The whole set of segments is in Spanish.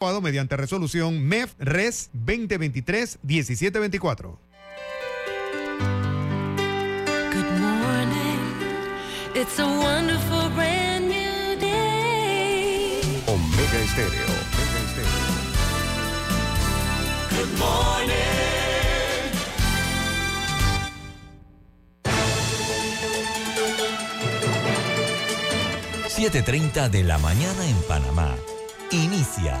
mediante resolución MEF RES 2023-1724. Good morning. It's a wonderful brand new day. Omega Estéreo. Omega Estéreo. Good morning. 7.30 de la mañana en Panamá. Inicia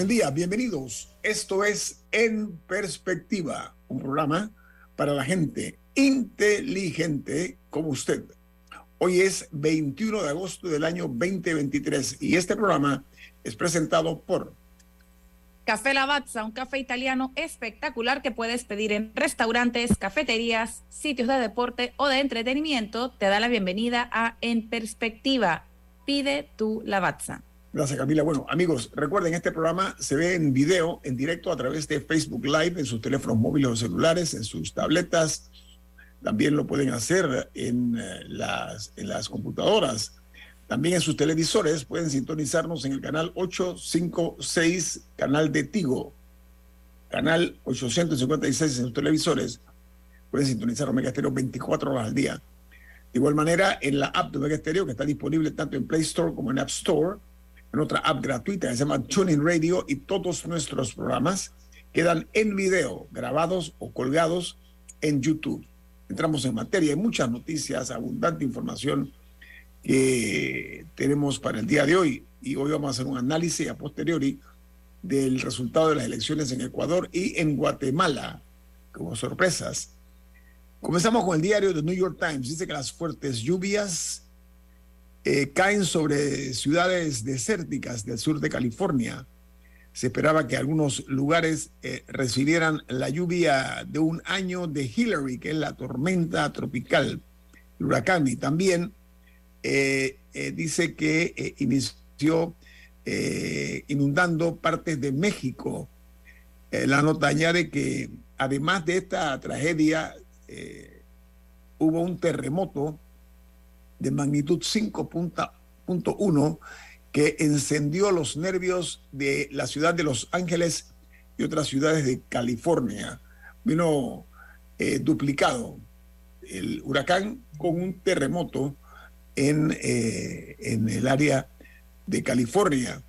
Buen día, bienvenidos. Esto es En Perspectiva, un programa para la gente inteligente como usted. Hoy es 21 de agosto del año 2023 y este programa es presentado por Café Lavazza, un café italiano espectacular que puedes pedir en restaurantes, cafeterías, sitios de deporte o de entretenimiento. Te da la bienvenida a En Perspectiva. Pide tu Lavazza. Gracias, Camila. Bueno, amigos, recuerden, este programa se ve en video, en directo, a través de Facebook Live, en sus teléfonos móviles o celulares, en sus tabletas. También lo pueden hacer en, eh, las, en las computadoras. También en sus televisores pueden sintonizarnos en el canal 856, canal de Tigo. Canal 856 en sus televisores. Pueden sintonizar Omega Stereo 24 horas al día. De igual manera, en la app de Omega Stereo, que está disponible tanto en Play Store como en App Store, en otra app gratuita que se llama TuneIn Radio y todos nuestros programas quedan en video, grabados o colgados en YouTube. Entramos en materia, hay muchas noticias, abundante información que tenemos para el día de hoy y hoy vamos a hacer un análisis a posteriori del resultado de las elecciones en Ecuador y en Guatemala, como sorpresas. Comenzamos con el diario The New York Times. Dice que las fuertes lluvias eh, caen sobre ciudades desérticas del sur de California. Se esperaba que algunos lugares eh, recibieran la lluvia de un año de Hillary, que es la tormenta tropical, el huracán, y también eh, dice que inició inundando partes de México. la nota añade que además de esta tragedia, hubo un terremoto de magnitud 5.1 que encendió los nervios de la ciudad de Los Ángeles y otras ciudades de California. Vino eh, duplicado el huracán con un terremoto en, eh, en el área de California.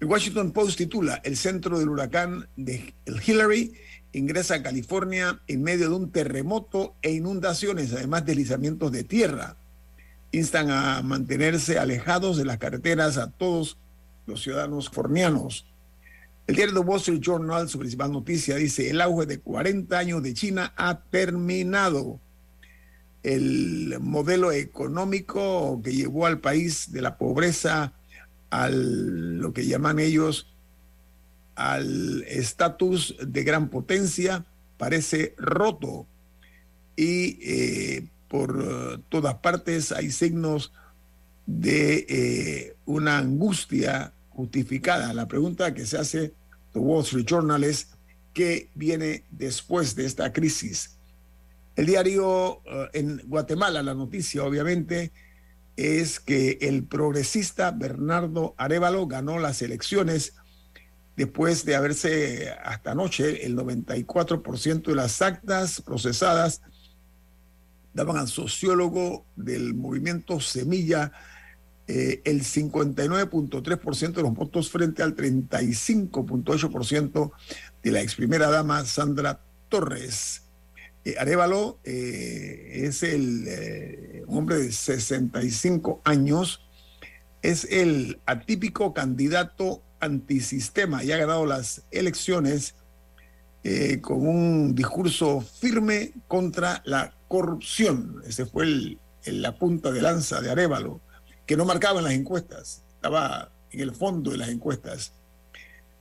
El Washington Post titula, el centro del huracán de Hillary ingresa a California en medio de un terremoto e inundaciones, además deslizamientos de tierra instan a mantenerse alejados de las carreteras a todos los ciudadanos fornianos. El diario The Wall Street Journal, su principal noticia, dice, el auge de 40 años de China ha terminado. El modelo económico que llevó al país de la pobreza al lo que llaman ellos al estatus de gran potencia parece roto y eh, por eh, todas partes hay signos de eh, una angustia justificada. La pregunta que se hace The Wall Street Journal es qué viene después de esta crisis. El diario eh, en Guatemala, la noticia obviamente es que el progresista Bernardo Arevalo ganó las elecciones después de haberse hasta anoche el 94% de las actas procesadas daban al sociólogo del movimiento Semilla eh, el 59.3% de los votos frente al 35.8% de la ex primera dama Sandra Torres. Eh, Arevalo eh, es el hombre de 65 años, es el atípico candidato antisistema y ha ganado las elecciones eh, con un discurso firme contra la corrupción. Ese fue el, la punta de lanza de Arevalo, que no marcaba en las encuestas, estaba en el fondo de las encuestas.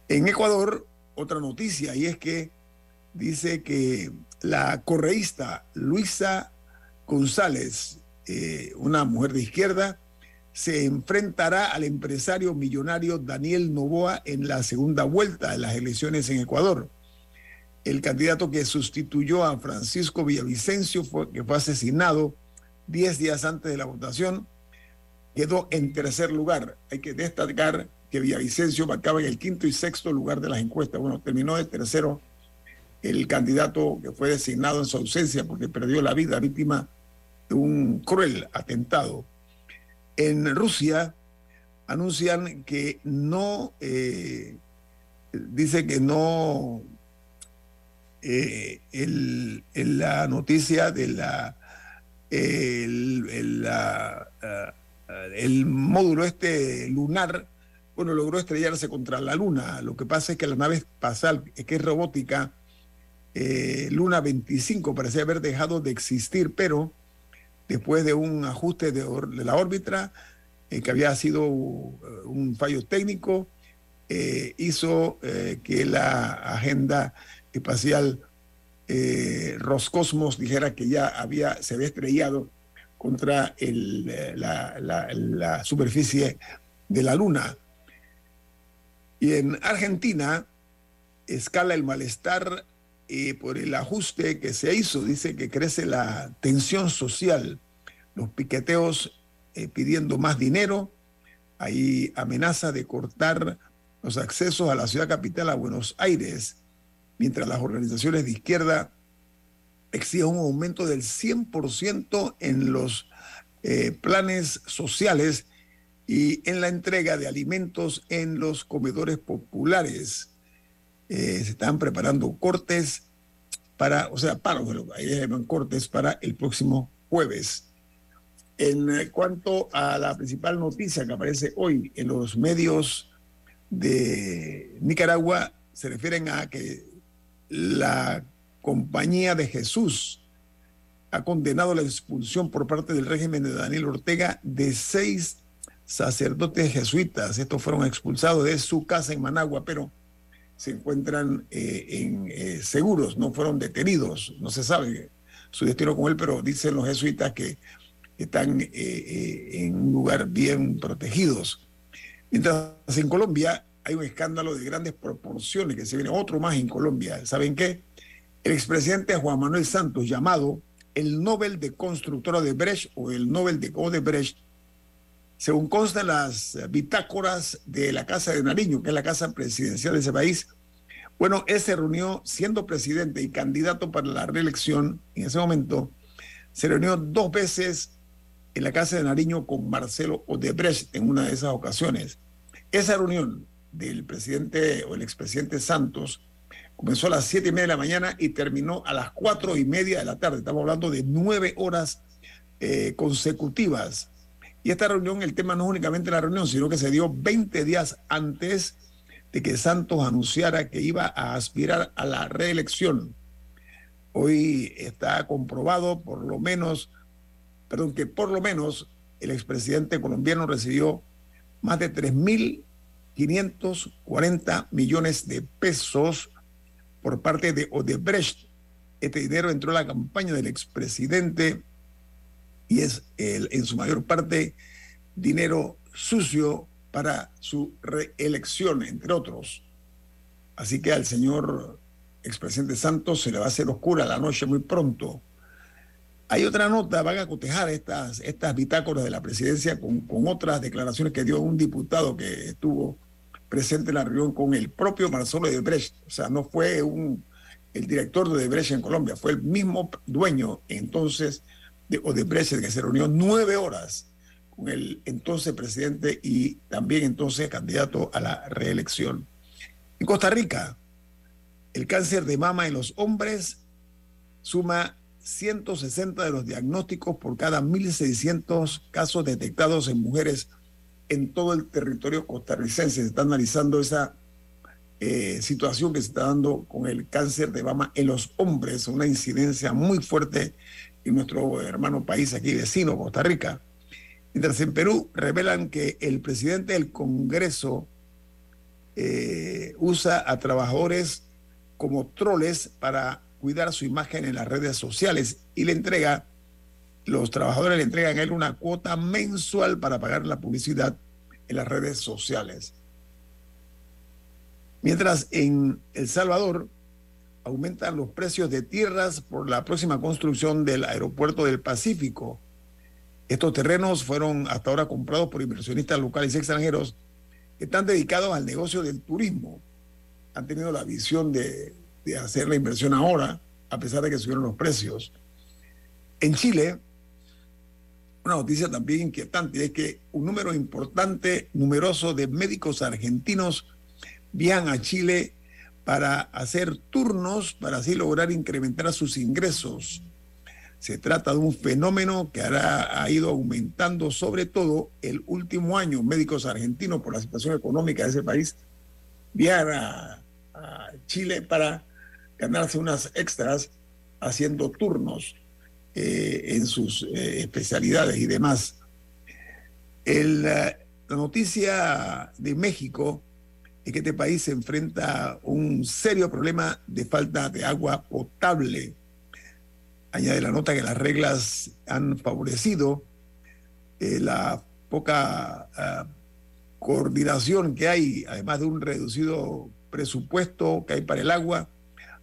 En Ecuador, otra noticia, y es que dice que la correísta Luisa González, eh, una mujer de izquierda, se enfrentará al empresario millonario Daniel Novoa en la segunda vuelta de las elecciones en Ecuador. El candidato que sustituyó a Francisco Villavicencio, que fue asesinado 10 días antes de la votación, quedó en tercer lugar. Hay que destacar que Villavicencio marcaba en el quinto y sexto lugar de las encuestas. Bueno, terminó de tercero el candidato que fue designado en su ausencia porque perdió la vida víctima de un cruel atentado en Rusia anuncian que no, eh, dice que no, eh, el, la noticia de la, el, la, eh, el módulo este lunar, bueno, logró estrellarse contra la Luna. Lo que pasa es que la nave espacial, que es robótica, Luna 25, parecía haber dejado de existir, pero después de un ajuste de, la órbita, eh, que había sido un fallo técnico, eh, hizo eh, que la agenda espacial Roscosmos dijera que ya había, se había estrellado contra la, la superficie de la Luna. Y en Argentina escala el malestar y por el ajuste que se hizo, dice que crece la tensión social, los piqueteos eh, pidiendo más dinero, hay amenaza de cortar los accesos a la ciudad capital, a Buenos Aires, mientras las organizaciones de izquierda exigen un aumento del 100% en los eh, planes sociales y en la entrega de alimentos en los comedores populares. Eh, se están preparando cortes para, o sea, paros, ahí llaman cortes para el próximo jueves. En cuanto a la principal noticia que aparece hoy en los medios de Nicaragua, se refieren a que la Compañía de Jesús ha condenado la expulsión por parte del régimen de Daniel Ortega de seis sacerdotes jesuitas. Estos fueron expulsados de su casa en Managua, pero se encuentran eh, en, eh, seguros, no fueron detenidos, no se sabe su destino con él, pero dicen los jesuitas que están eh, en un lugar bien protegidos. Mientras en Colombia hay un escándalo de grandes proporciones, que se viene otro más en Colombia. ¿Saben qué? El expresidente Juan Manuel Santos, llamado el Nobel de Constructora de Brecht o el Nobel de Odebrecht, según consta en las bitácoras de la Casa de Nariño, que es la casa presidencial de ese país, bueno, él se reunió siendo presidente y candidato para la reelección en ese momento, se reunió dos veces en la Casa de Nariño con Marcelo Odebrecht en una de esas ocasiones. Esa reunión del presidente o el expresidente Santos comenzó a las siete y media de la mañana y terminó a las cuatro y media de la tarde. Estamos hablando de nueve horas eh, consecutivas y esta reunión, el tema no es únicamente la reunión, sino que se dio 20 días antes de que Santos anunciara que iba a aspirar a la reelección. Hoy está comprobado por lo menos, perdón, que por lo menos el expresidente colombiano recibió más de 3.540 millones de pesos por parte de Odebrecht. Este dinero entró a la campaña del expresidente y es en su mayor parte dinero sucio para su reelección, entre otros. Así que al señor expresidente Santos se le va a hacer oscura la noche muy pronto. Hay otra nota, van a cotejar estas, estas bitácoras de la presidencia con otras declaraciones que dio un diputado que estuvo presente en la reunión con el propio Marcelo de Brecht. O sea, no fue un, el director de Brecht en Colombia, fue el mismo dueño entonces de Odebrecht, que se reunió nueve horas con el entonces presidente y también entonces candidato a la reelección. En Costa Rica, el cáncer de mama en los hombres suma 160 de los diagnósticos por cada 1.600 casos detectados en mujeres en todo el territorio costarricense. Se está analizando esa eh, situación que se está dando con el cáncer de mama en los hombres, una incidencia muy fuerte en nuestro hermano país aquí vecino, Costa Rica. Mientras en Perú revelan que el presidente del Congreso eh, usa a trabajadores como troles para cuidar su imagen en las redes sociales y le entrega, los trabajadores le entregan a él una cuota mensual para pagar la publicidad en las redes sociales. Mientras en El Salvador aumentan los precios de tierras por la próxima construcción del aeropuerto del Pacífico. Estos terrenos fueron hasta ahora comprados por inversionistas locales y extranjeros que están dedicados al negocio del turismo. Han tenido la visión de, de hacer la inversión ahora, a pesar de que subieron los precios. En Chile, una noticia también inquietante es que un número importante, numeroso de médicos argentinos viajan a Chile para hacer turnos para así lograr incrementar sus ingresos. Se trata de un fenómeno que ha ido aumentando sobre todo el último año. Médicos argentinos por la situación económica de ese país viajan a, Chile para ganarse unas extras haciendo turnos eh, en sus eh, especialidades y demás. El, la noticia de México es que este país se enfrenta a un serio problema de falta de agua potable. Añade la nota que las reglas han favorecido eh, la poca ah, coordinación que hay, además de un reducido presupuesto que hay para el agua,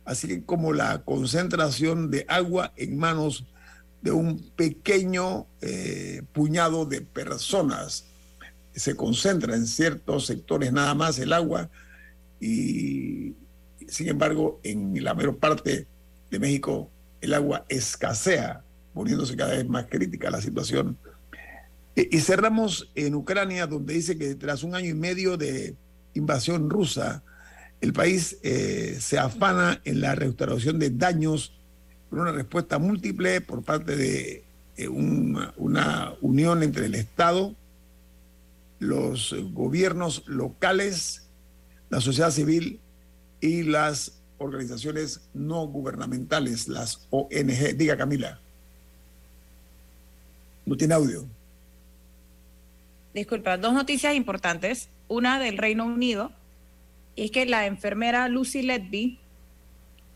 así como la concentración de agua en manos de un pequeño eh, puñado de personas se concentra en ciertos sectores nada más el agua y sin embargo en la mayor parte de México el agua escasea, poniéndose cada vez más crítica la situación. E, y cerramos en Ucrania, donde dice que tras un año y medio de invasión rusa, el país eh, se afana en la restauración de daños con una respuesta múltiple por parte de eh, una unión entre el Estado, los gobiernos locales, la sociedad civil y las organizaciones no gubernamentales, las ONG. Diga Camila. No tiene audio. Disculpa, dos noticias importantes. Una del Reino Unido, y es que la enfermera Lucy Letby,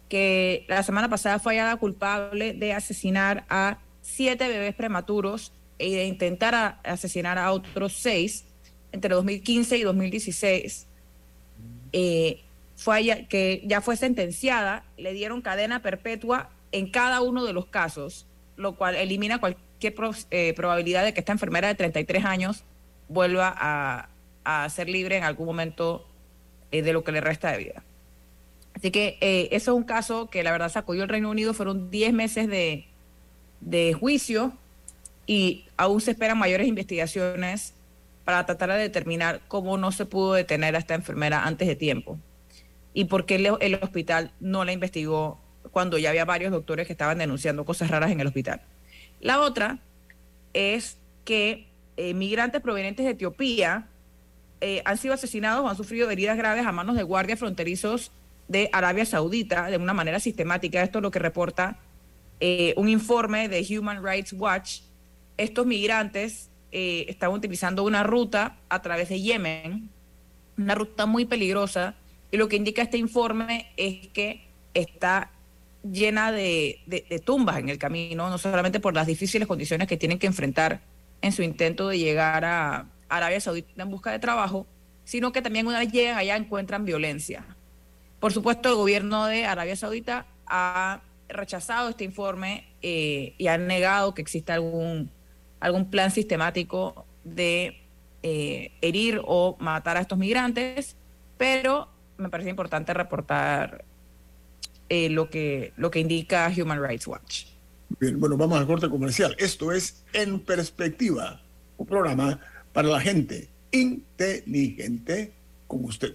que la semana pasada fue hallada culpable de asesinar a siete bebés prematuros e de intentar asesinar a otros seis, entre 2015 y 2016, eh, fue que ya fue sentenciada, le dieron cadena perpetua en cada uno de los casos, lo cual elimina cualquier eh, probabilidad de que esta enfermera de 33 años vuelva a, ser libre en algún momento eh, de lo que le resta de vida. Así que eso es un caso que la verdad sacudió el Reino Unido, fueron 10 meses de, de juicio y aún se esperan mayores investigaciones para tratar de determinar cómo no se pudo detener a esta enfermera antes de tiempo y por qué el, hospital no la investigó cuando ya había varios doctores que estaban denunciando cosas raras en el hospital. La otra es que eh, migrantes provenientes de Etiopía eh, han sido asesinados o han sufrido heridas graves a manos de guardias fronterizos de Arabia Saudita de una manera sistemática. Esto es lo que reporta eh, un informe de Human Rights Watch. Estos migrantes eh, estaban utilizando una ruta a través de Yemen, una ruta muy peligrosa, y lo que indica este informe es que está llena de, tumbas en el camino, no solamente por las difíciles condiciones que tienen que enfrentar en su intento de llegar a Arabia Saudita en busca de trabajo, sino que también una vez llegan allá encuentran violencia. Por supuesto, el gobierno de Arabia Saudita ha rechazado este informe eh, y ha negado que exista algún algún plan sistemático de eh, herir o matar a estos migrantes, pero me parece importante reportar eh, lo, que, lo que indica Human Rights Watch. Bien, bueno, vamos al corte comercial. Esto es En Perspectiva, un programa para la gente inteligente como usted.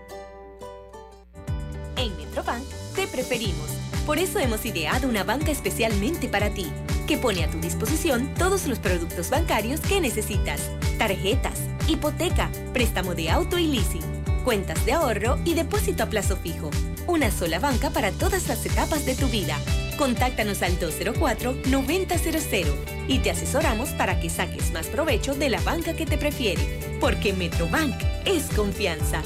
Por eso hemos ideado una banca especialmente para ti, que pone a tu disposición todos los productos bancarios que necesitas. Tarjetas, hipoteca, préstamo de auto y leasing, cuentas de ahorro y depósito a plazo fijo. Una sola banca para todas las etapas de tu vida. Contáctanos al 204-9000 y te asesoramos para que saques más provecho de la banca que te prefiere. Porque Metrobank es confianza.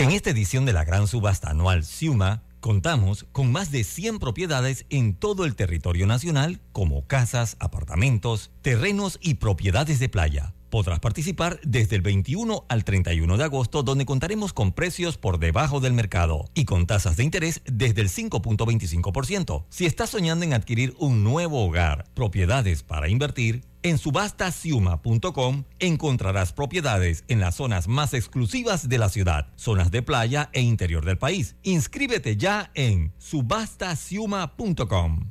En esta edición de la gran subasta anual Ciuma, contamos con más de 100 propiedades en todo el territorio nacional, como casas, apartamentos, terrenos y propiedades de playa. Podrás participar desde el 21 al 31 de agosto, donde contaremos con precios por debajo del mercado y con tasas de interés desde el 5.25%. Si estás soñando en adquirir un nuevo hogar, propiedades para invertir, en subastasiuma.com encontrarás propiedades en las zonas más exclusivas de la ciudad, zonas de playa e interior del país. Inscríbete ya en subastasiuma.com.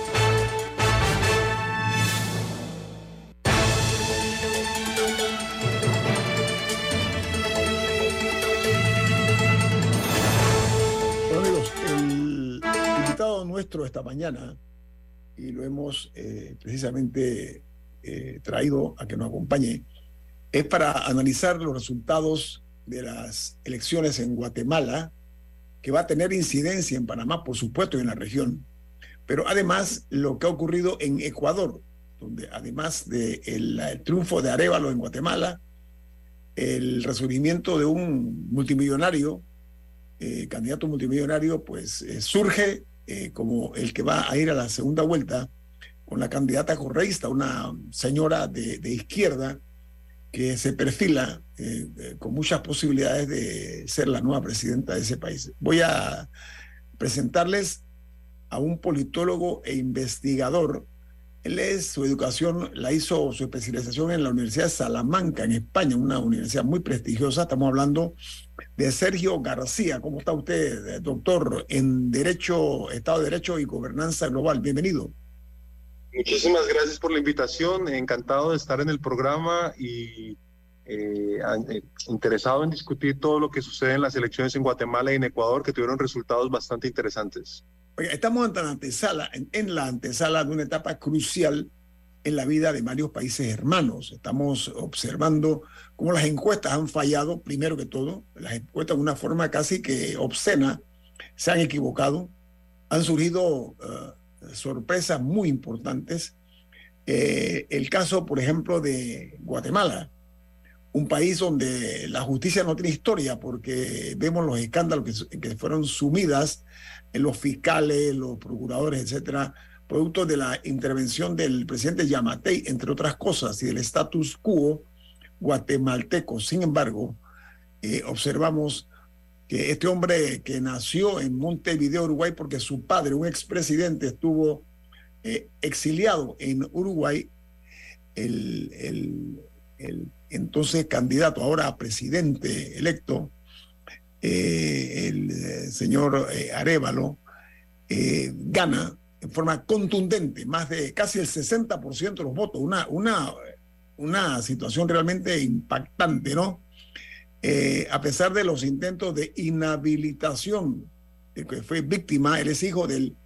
Nuestro esta mañana, y lo hemos eh, precisamente eh, traído a que nos acompañe, es para analizar los resultados de las elecciones en Guatemala, que va a tener incidencia en Panamá, por supuesto, y en la región, pero además lo que ha ocurrido en Ecuador, donde además del de el triunfo de Arevalo en Guatemala, el resurgimiento de un multimillonario, eh, candidato multimillonario, pues surge eh, como el que va a ir a la segunda vuelta con la candidata correísta, una señora de, izquierda que se perfila eh, eh, con muchas posibilidades de ser la nueva presidenta de ese país. Voy a presentarles a un politólogo e investigador. Él es, su educación la hizo, su especialización en la Universidad de Salamanca, en España, una universidad muy prestigiosa. Estamos hablando de Sergio García. ¿Cómo está usted, doctor, en Derecho, Estado de Derecho y Gobernanza Global? Bienvenido. Muchísimas gracias por la invitación. Encantado de estar en el programa y eh, eh, interesado en discutir todo lo que sucede en las elecciones en Guatemala y en Ecuador, que tuvieron resultados bastante interesantes. Oiga, estamos en la, antesala, en, en la antesala de una etapa crucial en la vida de varios países hermanos. Estamos observando cómo las encuestas han fallado, primero que todo, las encuestas de una forma casi que obscena, se han equivocado, han surgido uh, sorpresas muy importantes. Eh, el caso, por ejemplo, de Guatemala, un país donde la justicia no tiene historia porque vemos los escándalos que, que fueron sumidas los fiscales, los procuradores, etcétera, producto de la intervención del presidente Yamatei, entre otras cosas, y del status quo guatemalteco. Sin embargo, eh, observamos que este hombre que nació en Montevideo, Uruguay, porque su padre, un expresidente, estuvo eh, exiliado en Uruguay, el, el, entonces candidato, ahora presidente electo, eh, el eh, señor eh, Arevalo, gana en forma contundente, más de casi el 60% de los votos, una, una, una situación realmente impactante, ¿no? a pesar de los intentos de inhabilitación, de que fue víctima, él es hijo del,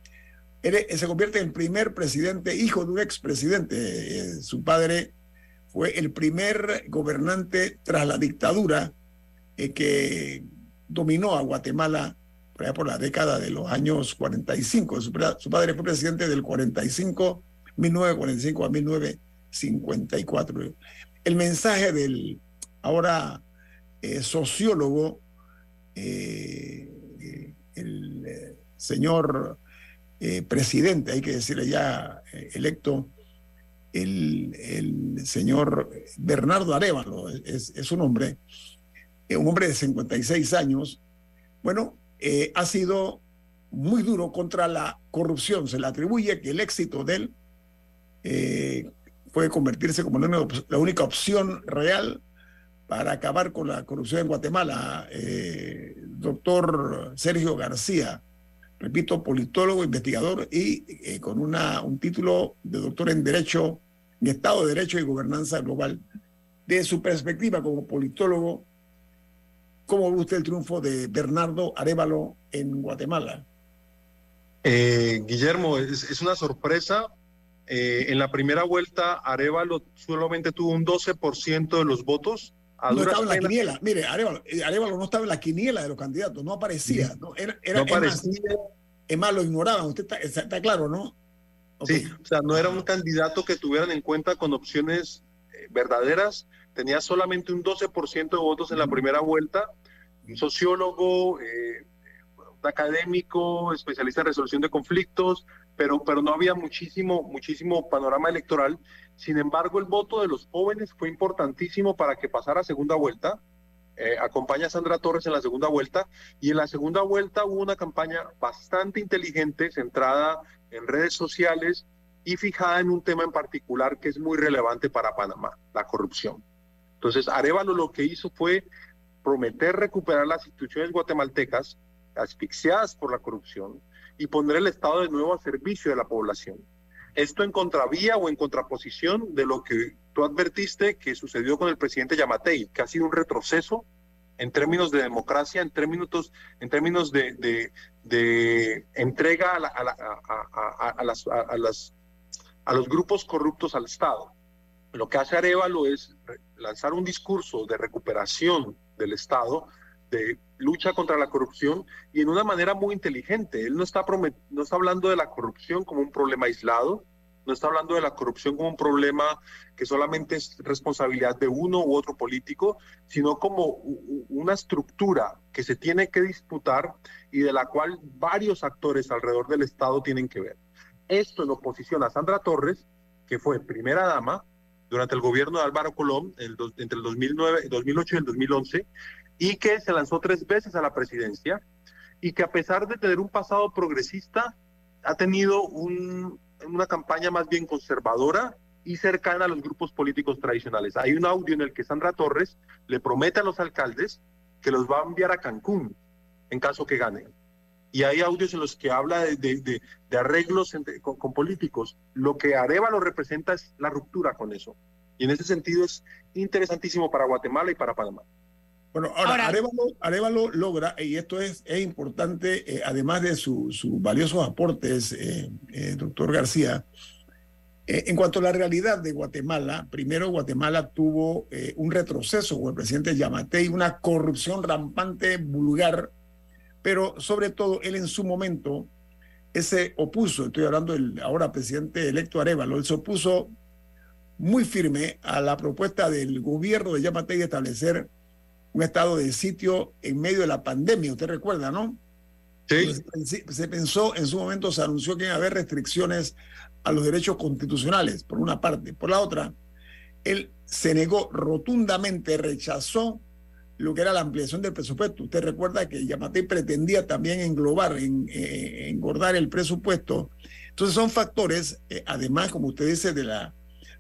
él, se convierte en primer presidente, hijo de un expresidente, su padre fue el primer gobernante tras la dictadura que dominó a Guatemala por la década de los años 45. Su, padre fue presidente del 45, 1945 a 1954. El mensaje del ahora eh, sociólogo, eh, el eh, señor presidente, hay que decirle ya electo, el, el, señor Bernardo Arevalo, es, su nombre, un hombre de 56 años, bueno, eh, ha sido muy duro contra la corrupción. Se le atribuye que el éxito de él eh, fue convertirse como la única, opción real para acabar con la corrupción en Guatemala. doctor Sergio García, repito, politólogo, investigador y con una, un título de doctor en Derecho, en Estado de Derecho y Gobernanza Global. De su perspectiva como politólogo, ¿Cómo ve usted el triunfo de Bernardo Arevalo en Guatemala? Eh, Guillermo, es, una sorpresa. Eh, en la primera vuelta, Arevalo solamente tuvo un 12% de los votos. no estaba en la quiniela. Mire, eh, Arevalo, no estaba en la quiniela de los candidatos, no aparecía. No, era, era, Es, más, lo ignoraban. Usted está, claro, ¿no? Sí, o sea, no era un candidato que tuvieran en cuenta con opciones verdaderas tenía solamente un 12% de votos en la primera vuelta, un sociólogo, eh, un académico, especialista en resolución de conflictos, pero, pero no había muchísimo, muchísimo panorama electoral. Sin embargo, el voto de los jóvenes fue importantísimo para que pasara a segunda vuelta. Eh, acompaña a Sandra Torres en la segunda vuelta y en la segunda vuelta hubo una campaña bastante inteligente, centrada en redes sociales y fijada en un tema en particular que es muy relevante para Panamá, la corrupción. Entonces, Arevalo lo que hizo fue prometer recuperar las instituciones guatemaltecas asfixiadas por la corrupción y poner el Estado de nuevo a servicio de la población. Esto en contravía o en contraposición de lo que tú advertiste que sucedió con el presidente Yamatei, que ha sido un retroceso en términos de democracia, en términos, en términos de, entrega a, a, las, a, las, a los grupos corruptos al Estado. Lo que hace Arevalo es lanzar un discurso de recuperación del Estado, de lucha contra la corrupción y en una manera muy inteligente. Él no está, no está hablando de la corrupción como un problema aislado, no está hablando de la corrupción como un problema que solamente es responsabilidad de uno u otro político, sino como una estructura que se tiene que disputar y de la cual varios actores alrededor del Estado tienen que ver. Esto en oposición a Sandra Torres, que fue primera dama, durante el gobierno de Álvaro Colón, entre el 2009, 2008 y el 2011, y que se lanzó tres veces a la presidencia, y que a pesar de tener un pasado progresista, ha tenido una campaña más bien conservadora y cercana a los grupos políticos tradicionales. Hay un audio en el que Sandra Torres le promete a los alcaldes que los va a enviar a Cancún en caso que ganen y hay audios en los que habla de, arreglos con, políticos. Lo que Arevalo representa es la ruptura con eso. Y en ese sentido es interesantísimo para Guatemala y para Panamá. Bueno, ahora, Arevalo, logra, y esto es, es importante, eh, además de sus valiosos aportes, eh, eh, doctor García, en cuanto a la realidad de Guatemala, primero Guatemala tuvo un retroceso con el presidente Yamatei, una corrupción rampante, vulgar, pero sobre todo él en su momento se opuso, estoy hablando del ahora presidente electo Arevalo, él se opuso muy firme a la propuesta del gobierno de Yamatei de establecer un estado de sitio en medio de la pandemia, usted recuerda, ¿no? Sí. Se pensó, en su momento se anunció que iba a haber restricciones a los derechos constitucionales, por una parte. Por la otra, él se negó rotundamente, rechazó lo que era la ampliación del presupuesto. Usted recuerda que Yamatei pretendía también englobar, en, engordar el presupuesto. Entonces son factores, eh, además, como usted dice, de la,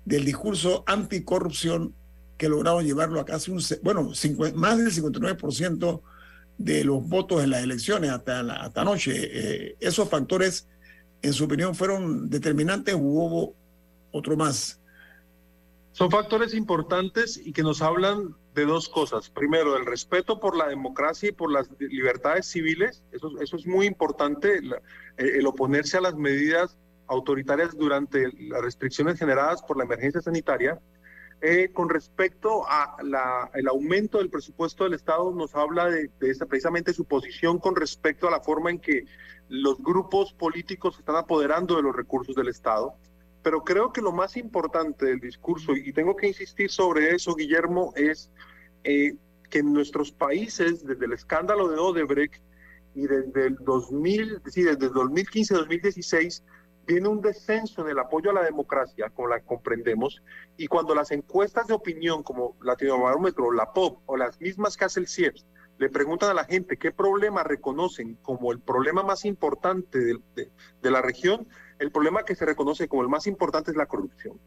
del discurso anticorrupción que lograron llevarlo a casi un, bueno, más del 59% de los votos en las elecciones hasta, hasta anoche. Eh, esos factores, en su opinión, fueron determinantes o hubo otro más. Son factores importantes y que nos hablan de dos cosas. Primero, el respeto por la democracia y por las libertades civiles. Eso, eso es muy importante, el oponerse a las medidas autoritarias durante las restricciones generadas por la emergencia sanitaria. Eh, con respecto al aumento del presupuesto del Estado, nos habla de, esa, precisamente su posición con respecto a la forma en que los grupos políticos están apoderando de los recursos del Estado. Pero creo que lo más importante del discurso, y tengo que insistir sobre eso, Guillermo, es eh, que en nuestros países, desde el escándalo de Odebrecht y desde el 2000, sí, desde el 2015-2016, viene un descenso en el apoyo a la democracia, como la comprendemos, y cuando las encuestas de opinión como Latinobarómetro, la POP o las mismas que hace el CIEPS le preguntan a la gente qué problema reconocen como el problema más importante de, de, la región, el problema que se reconoce como el más importante es la corrupción.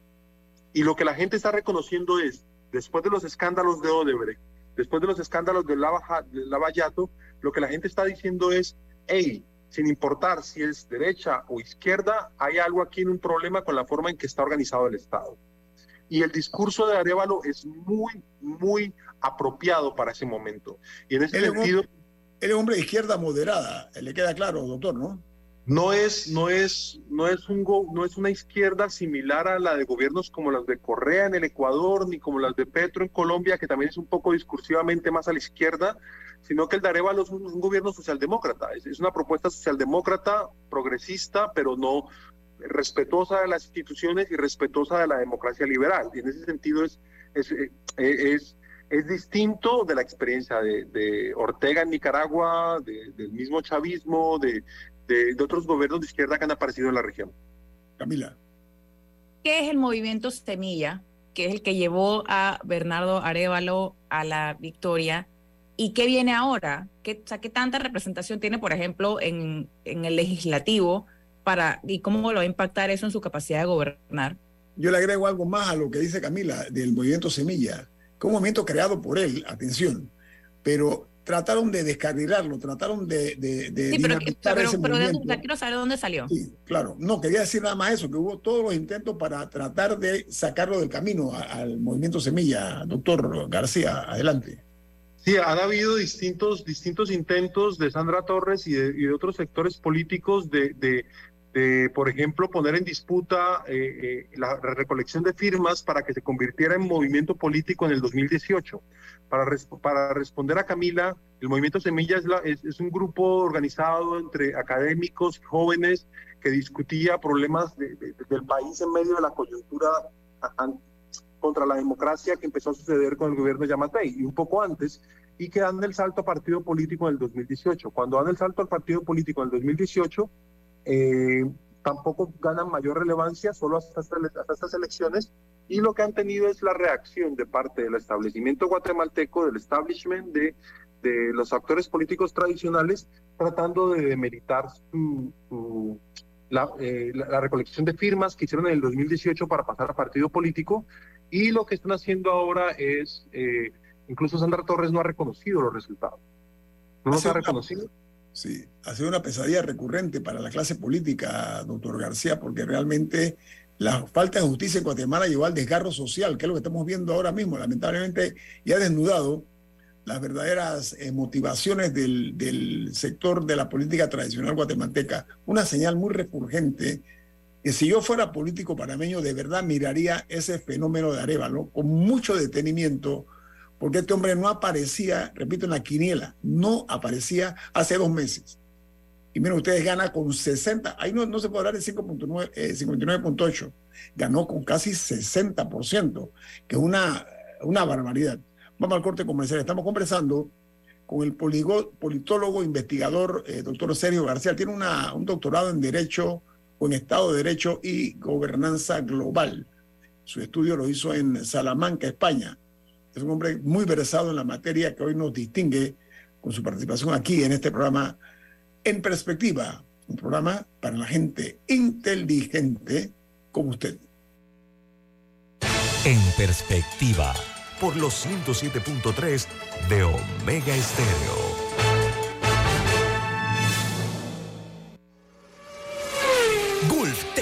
Y lo que la gente está reconociendo es, después de los escándalos de Odebrecht, después de los escándalos de Lavallato, lo que la gente está diciendo es, hey, sin importar si es derecha o izquierda, hay algo aquí en un problema con la forma en que está organizado el Estado. Y el discurso de Arevalo es muy, muy apropiado para ese momento. Y en ese sentido... Él es hombre de izquierda moderada, le queda claro, doctor, ¿no? No es, no es, no es, un no es una izquierda similar a la de gobiernos como las de Correa en el Ecuador, ni como las de Petro en Colombia, que también es un poco discursivamente más a la izquierda, sino que el de Arevalo es un, gobierno socialdemócrata, es, una propuesta socialdemócrata, progresista, pero no respetuosa de las instituciones y respetuosa de la democracia liberal. Y en ese sentido es, es, eh, es, es distinto de la experiencia de, Ortega en Nicaragua, del mismo chavismo, de, de, otros gobiernos de izquierda que han aparecido en la región. Camila. ¿Qué es el movimiento Semilla, que es el que llevó a Bernardo Arevalo a la victoria? ¿Y qué viene ahora? ¿Qué, ¿qué tanta representación tiene, por ejemplo, en, en el legislativo para, y cómo lo va a impactar eso en su capacidad de gobernar? Yo le agrego algo más a lo que dice Camila del movimiento Semilla, que un movimiento creado por él, atención, pero trataron de descarrilarlo, trataron de... de, sí, pero, pero, quiero saber dónde salió. Sí, claro. No, quería decir nada más eso, que hubo todos los intentos para tratar de sacarlo del camino al movimiento Semilla. Doctor García, adelante. Sí, han habido distintos, distintos intentos de Sandra Torres y de, otros sectores políticos de, de, por ejemplo, poner en disputa eh, eh, la, recolección de firmas para que se convirtiera en movimiento político en el 2018. Para, para responder a Camila, el movimiento Semilla es, es, un grupo organizado entre académicos, jóvenes, que discutía problemas del país en medio de la coyuntura contra la democracia que empezó a suceder con el gobierno de Yamatei y un poco antes, y que dan el salto a partido político en el 2018. Cuando dan el salto al partido político en el 2018, eh, tampoco ganan mayor relevancia solo hasta, hasta estas elecciones, y lo que han tenido es la reacción de parte del establecimiento guatemalteco, del establishment de, de los actores políticos tradicionales, tratando de demeritar su eh, la, recolección de firmas que hicieron en el 2018 para pasar a partido político y lo que están haciendo ahora es, eh, incluso Sandra Torres no ha reconocido los resultados. No los ha reconocido. Sí, ha sido una pesadilla recurrente para la clase política, doctor García, porque realmente la falta de justicia en Guatemala llevó al desgarro social, que es lo que estamos viendo ahora mismo. Lamentablemente ya desnudado las verdaderas eh, motivaciones del, sector de la política tradicional guatemalteca. Una señal muy refulgente que si yo fuera político panameño, de verdad miraría ese fenómeno de Arevalo con mucho detenimiento, porque este hombre no aparecía, repito, en la quiniela, no aparecía hace dos meses. Y miren, ustedes gana con 60, ahí no, no se puede hablar de 5.9, 59.8, eh, ganó con casi 60%, que es una, una barbaridad. Vamos al corte comercial. Estamos conversando con el politólogo investigador eh, doctor Sergio García. Tiene una, un doctorado en Derecho o en Estado de Derecho y Gobernanza Global. Su estudio lo hizo en Salamanca, España. Es un hombre muy versado en la materia que hoy nos distingue con su participación aquí en este programa En Perspectiva, un programa para la gente inteligente como usted. En perspectiva, por los 107.3 de Omega Estéreo.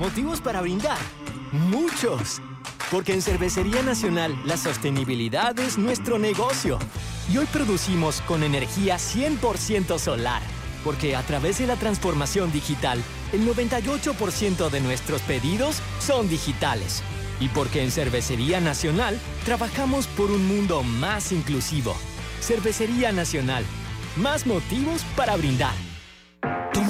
¿Motivos para brindar? Muchos. Porque en Cervecería Nacional la sostenibilidad es nuestro negocio. Y hoy producimos con energía 100% solar. Porque a través de la transformación digital, el 98% de nuestros pedidos son digitales. Y porque en Cervecería Nacional trabajamos por un mundo más inclusivo. Cervecería Nacional. Más motivos para brindar.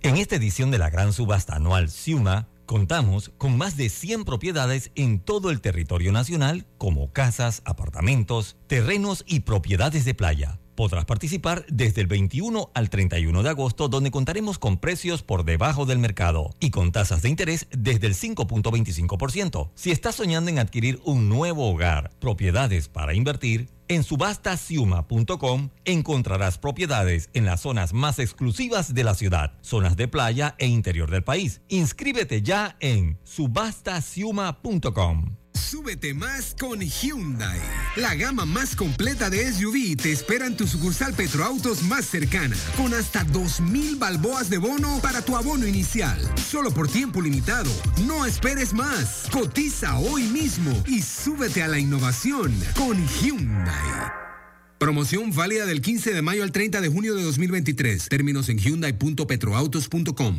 En esta edición de la gran subasta anual SIUMA, contamos con más de 100 propiedades en todo el territorio nacional, como casas, apartamentos, terrenos y propiedades de playa. Podrás participar desde el 21 al 31 de agosto, donde contaremos con precios por debajo del mercado y con tasas de interés desde el 5.25%. Si estás soñando en adquirir un nuevo hogar, propiedades para invertir, en subastasiuma.com encontrarás propiedades en las zonas más exclusivas de la ciudad, zonas de playa e interior del país. Inscríbete ya en subastasiuma.com. Súbete más con Hyundai. La gama más completa de SUV te espera en tu sucursal Petroautos más cercana, con hasta 2.000 balboas de bono para tu abono inicial. Solo por tiempo limitado. No esperes más. Cotiza hoy mismo y súbete a la innovación con Hyundai. Promoción válida del 15 de mayo al 30 de junio de 2023. Términos en hyundai.petroautos.com.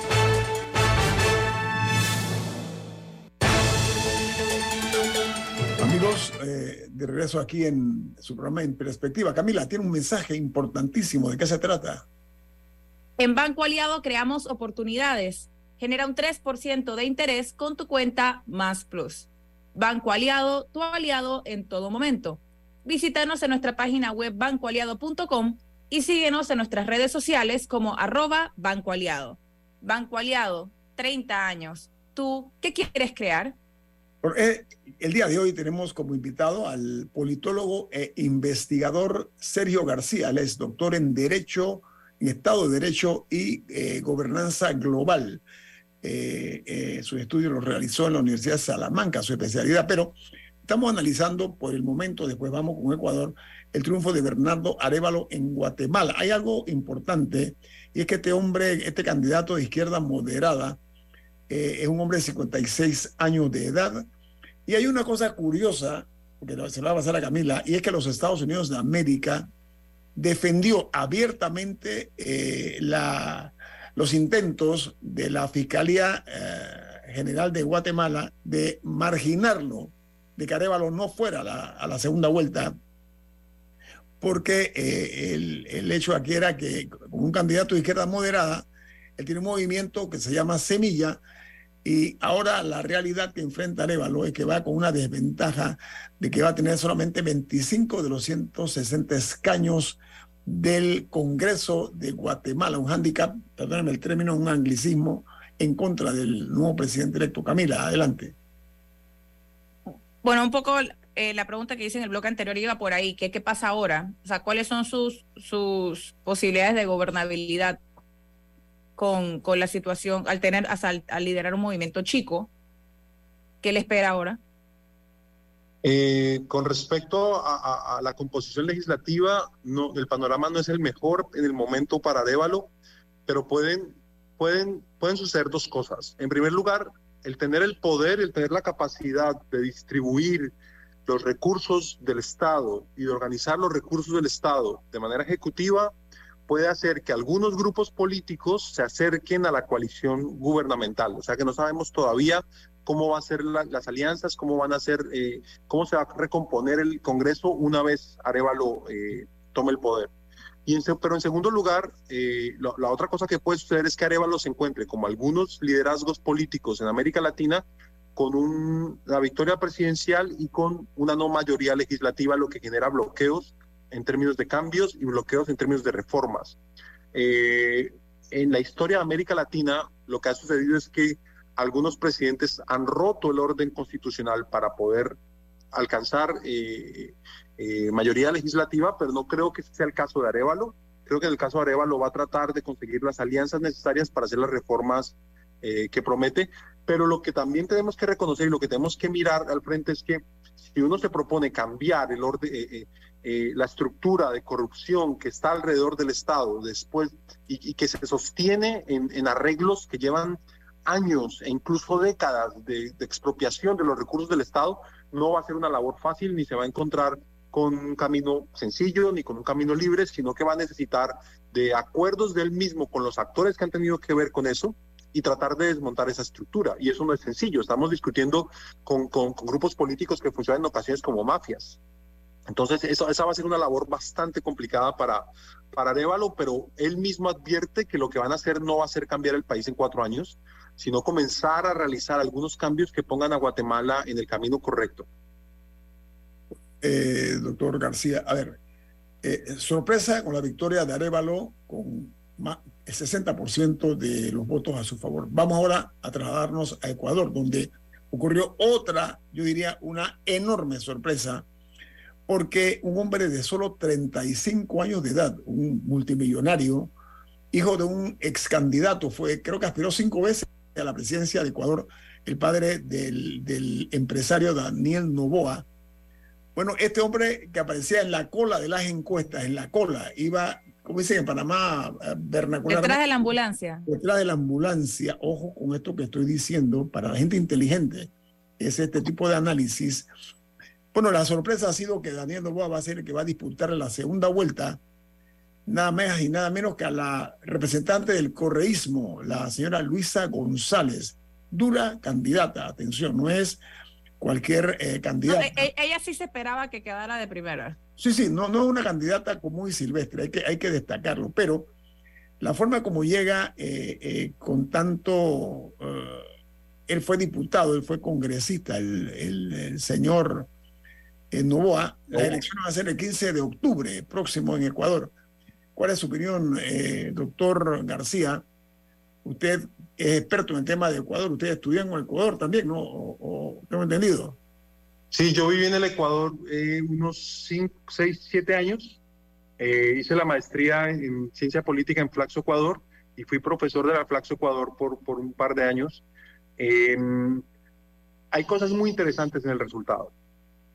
Eh, de regreso aquí en su programa En Perspectiva. Camila, tiene un mensaje importantísimo. ¿De qué se trata? En Banco Aliado creamos oportunidades. Genera un 3% de interés con tu cuenta Más Plus. Banco Aliado, tu aliado en todo momento. Visítanos en nuestra página web bancoaliado.com y síguenos en nuestras redes sociales como arroba Banco Aliado. Banco Aliado, 30 años. ¿Tú qué quieres crear? Eh, el día de hoy tenemos como invitado al politólogo e investigador Sergio García. Él es doctor en Derecho, en Estado de Derecho y eh, Gobernanza Global. Eh, su estudio lo realizó en la Universidad de Salamanca, su especialidad, pero estamos analizando por el momento, después vamos con Ecuador, el triunfo de Bernardo Arevalo en Guatemala. Hay algo importante y es que este hombre, este candidato de izquierda moderada, es un hombre de 56 años de edad. Y hay una cosa curiosa, porque se lo va a pasar a Camila, y es que los Estados Unidos de América defendió abiertamente eh, la, los intentos de la Fiscalía eh, General de Guatemala de marginarlo, de que Arevalo no fuera la, a la segunda vuelta, porque eh, el, el, hecho aquí era que como un candidato de izquierda moderada, él tiene un movimiento que se llama Semilla, y ahora la realidad que enfrenta Arevalo es que va con una desventaja de que va a tener solamente 25 de los 160 escaños del Congreso de Guatemala, un hándicap, perdónenme el término, un anglicismo en contra del nuevo presidente electo. Camila, adelante. Bueno, un poco eh, la pregunta que hice en el bloque anterior iba por ahí, ¿qué, qué pasa ahora? O sea, ¿cuáles son sus, sus posibilidades de gobernabilidad con, con la situación al tener, al, liderar un movimiento chico? ¿Qué le espera ahora? Eh, con respecto a, la composición legislativa, no, el panorama no es el mejor en el momento para Arevalo, pero pueden, pueden, pueden suceder dos cosas. En primer lugar, el tener el poder, el tener la capacidad de distribuir los recursos del Estado y de organizar los recursos del Estado de manera ejecutiva puede hacer que algunos grupos políticos se acerquen a la coalición gubernamental. O sea que no sabemos todavía cómo van a ser las alianzas, cómo van a ser, eh, cómo se va a recomponer el Congreso una vez Arevalo eh, tome el poder. Y en, pero en segundo lugar, eh, la otra cosa que puede suceder es que Arevalo se encuentre, como algunos liderazgos políticos en América Latina, con un, la victoria presidencial y con una no mayoría legislativa, lo que genera bloqueos en términos de cambios y bloqueos en términos de reformas. Eh, en la historia de América Latina, lo que ha sucedido es que algunos presidentes han roto el orden constitucional para poder alcanzar eh, eh, mayoría legislativa, pero no creo que sea el caso de Arevalo. Creo que en el caso de Arevalo va a tratar de conseguir las alianzas necesarias para hacer las reformas que promete, pero lo que también tenemos que reconocer y lo que tenemos que mirar al frente es que si uno se propone cambiar el orden, eh, la estructura de corrupción que está alrededor del Estado después y, que se sostiene en, arreglos que llevan años e incluso décadas de, expropiación de los recursos del Estado, no va a ser una labor fácil ni se va a encontrar con un camino sencillo ni con un camino libre, sino que va a necesitar de acuerdos del mismo con los actores que han tenido que ver con eso, y tratar de desmontar esa estructura. Y eso no es sencillo. Estamos discutiendo con, con, grupos políticos que funcionan en ocasiones como mafias. Entonces, eso, esa va a ser una labor bastante complicada para, para Arevalo, pero él mismo advierte que lo que van a hacer no va a ser cambiar el país en cuatro años, sino comenzar a realizar algunos cambios que pongan a Guatemala en el camino correcto. Eh, doctor García, a ver, eh, sorpresa con la victoria de Arevalo, con el 60% de los votos a su favor. Vamos ahora a trasladarnos a Ecuador, donde ocurrió otra, yo diría, una enorme sorpresa, porque un hombre de solo 35 años de edad, un multimillonario, hijo de un ex candidato, fue, creo que aspiró cinco veces a la presidencia de Ecuador, el padre del, del empresario Daniel Novoa. Bueno, este hombre que aparecía en la cola de las encuestas, en la cola, iba como dicen en Panamá, eh, vernacular. Detrás de la ambulancia. Detrás de la ambulancia, ojo con esto que estoy diciendo, para la gente inteligente, es este tipo de análisis. Bueno, la sorpresa ha sido que Daniel Novoa va a ser el que va a disputar la segunda vuelta, nada más y nada menos que a la representante del correísmo, la señora Luisa González, dura candidata, atención, no es cualquier eh, candidata. E, e, ella sí se esperaba que quedara de primera. Sí, sí, no, no es una candidata común y silvestre, hay que, hay que destacarlo, pero la forma como llega eh, eh, con tanto, él fue diputado, él fue congresista, el, señor Novoa, la elección va a ser el 15 de octubre próximo en Ecuador. ¿Cuál es su opinión, doctor García? Usted es experto en el tema de Ecuador, usted estudió en Ecuador también, ¿no? o tengo entendido. Sí, yo viví en el Ecuador eh, unos 5, 6, 7 años. Eh, hice la maestría en, ciencia política en Flaxo, Ecuador, y fui profesor de la Flaxo, Ecuador por, por un par de años. Em, hay cosas muy interesantes en el resultado.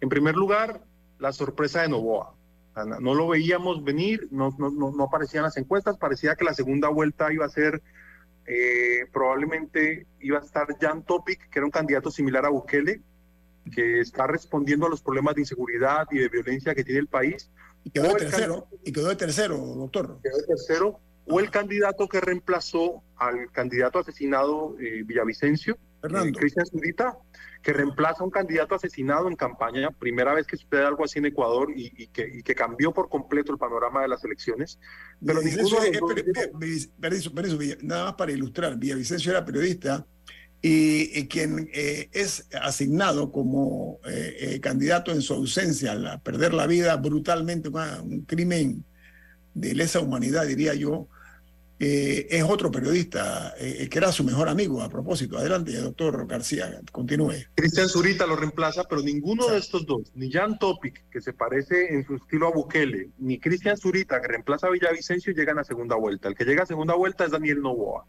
En primer lugar, la sorpresa de Novoa. No lo veíamos venir, no, no, no, aparecían las encuestas, parecía que la segunda vuelta iba a ser, eh, probablemente iba a estar Jan Topic, que era un candidato similar a Bukele, que está respondiendo a los problemas de inseguridad y de violencia que tiene el país. Y quedó de tercero, y quedó de tercero, doctor. Quedó de tercero, o el candidato que reemplazó al candidato asesinado eh, Villavicencio. Cristian Zurita, que reemplaza a un candidato asesinado en campaña, primera vez que sucede algo así en Ecuador y, que, que, cambió por completo el panorama de las elecciones. Pero ninguno nada más para ilustrar, Villavicencio era periodista y, quien eh, es asignado como eh, eh, candidato en su ausencia a perder la vida brutalmente, un crimen de lesa humanidad, diría yo, es otro periodista que era su mejor amigo. A propósito, adelante, doctor García, continúe. Cristian Zurita lo reemplaza, pero ninguno de estos dos, ni Jan Topic, que se parece en su estilo a Bukele, ni Cristian Zurita, que reemplaza a Villavicencio, llegan a segunda vuelta. El que llega a segunda vuelta es Daniel Novoa.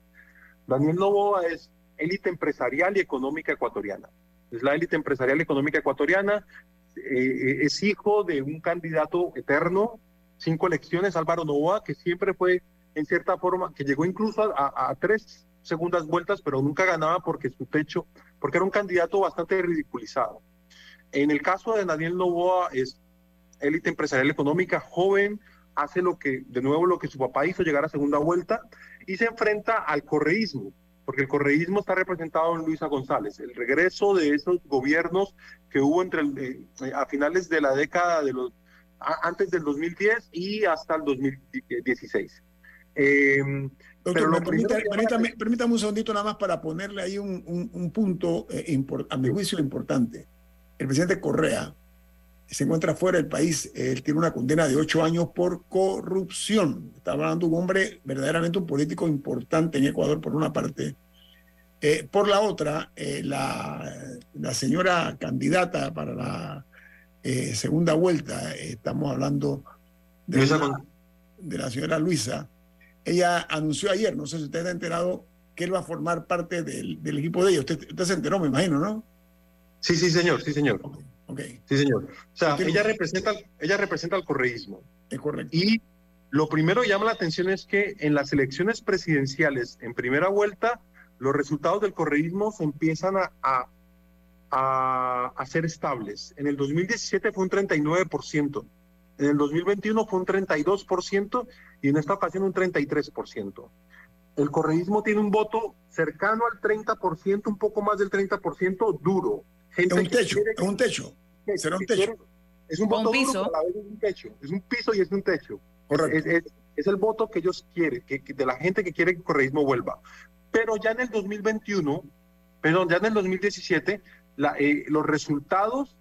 Daniel Novoa es élite empresarial y económica ecuatoriana. Es la élite empresarial y económica ecuatoriana, eh, es hijo de un candidato eterno, cinco elecciones, Álvaro Novoa, que siempre fue, en cierta forma, que llegó incluso a, tres segundas vueltas, pero nunca ganaba porque su techo, porque era un candidato bastante ridiculizado. En el caso de Daniel Novoa, es élite empresarial económica, joven, hace lo que, de nuevo, lo que su papá hizo, llegar a segunda vuelta, y se enfrenta al correísmo, porque el correísmo está representado en Luisa González. El regreso de esos gobiernos que hubo entre eh, a finales de la década de los antes del 2010 y hasta el 2016. Em, Doctor, permítame, un segundito nada más para ponerle ahí un, punto, eh, a mi juicio, importante. El presidente Correa se encuentra fuera del país. Él tiene una condena de ocho años por corrupción. Está hablando de un hombre, verdaderamente un político importante en Ecuador, por una parte. Eh, por la otra, eh, la, la, señora candidata para la eh, segunda vuelta, estamos hablando de, la, de la señora Luisa, ella anunció ayer, no sé si usted ha enterado, que él va a formar parte del, del equipo de ella. Usted, usted, se enteró, me imagino, ¿no? Sí, sí, señor, sí, señor. Sí, señor. O sea, ella representa, ella representa al correísmo. Es correcto. Y lo primero que llama la atención es que en las elecciones presidenciales en primera vuelta, los resultados del correísmo se empiezan a, a, a, ser estables. En el 2017 fue un 39%, en el 2021 fue un 32% y en esta ocasión un 33%. El correísmo tiene un voto cercano al 30%, un poco más del 30% duro, es un techo, es un techo. Será un techo. es un voto piso. a la vez es un techo. Es un piso y es un techo. Correcto. Es, el voto que ellos quieren, que, de la gente que quiere que el correísmo vuelva. Pero ya en el 2021, perdón, ya en el 2017, la, eh, los resultados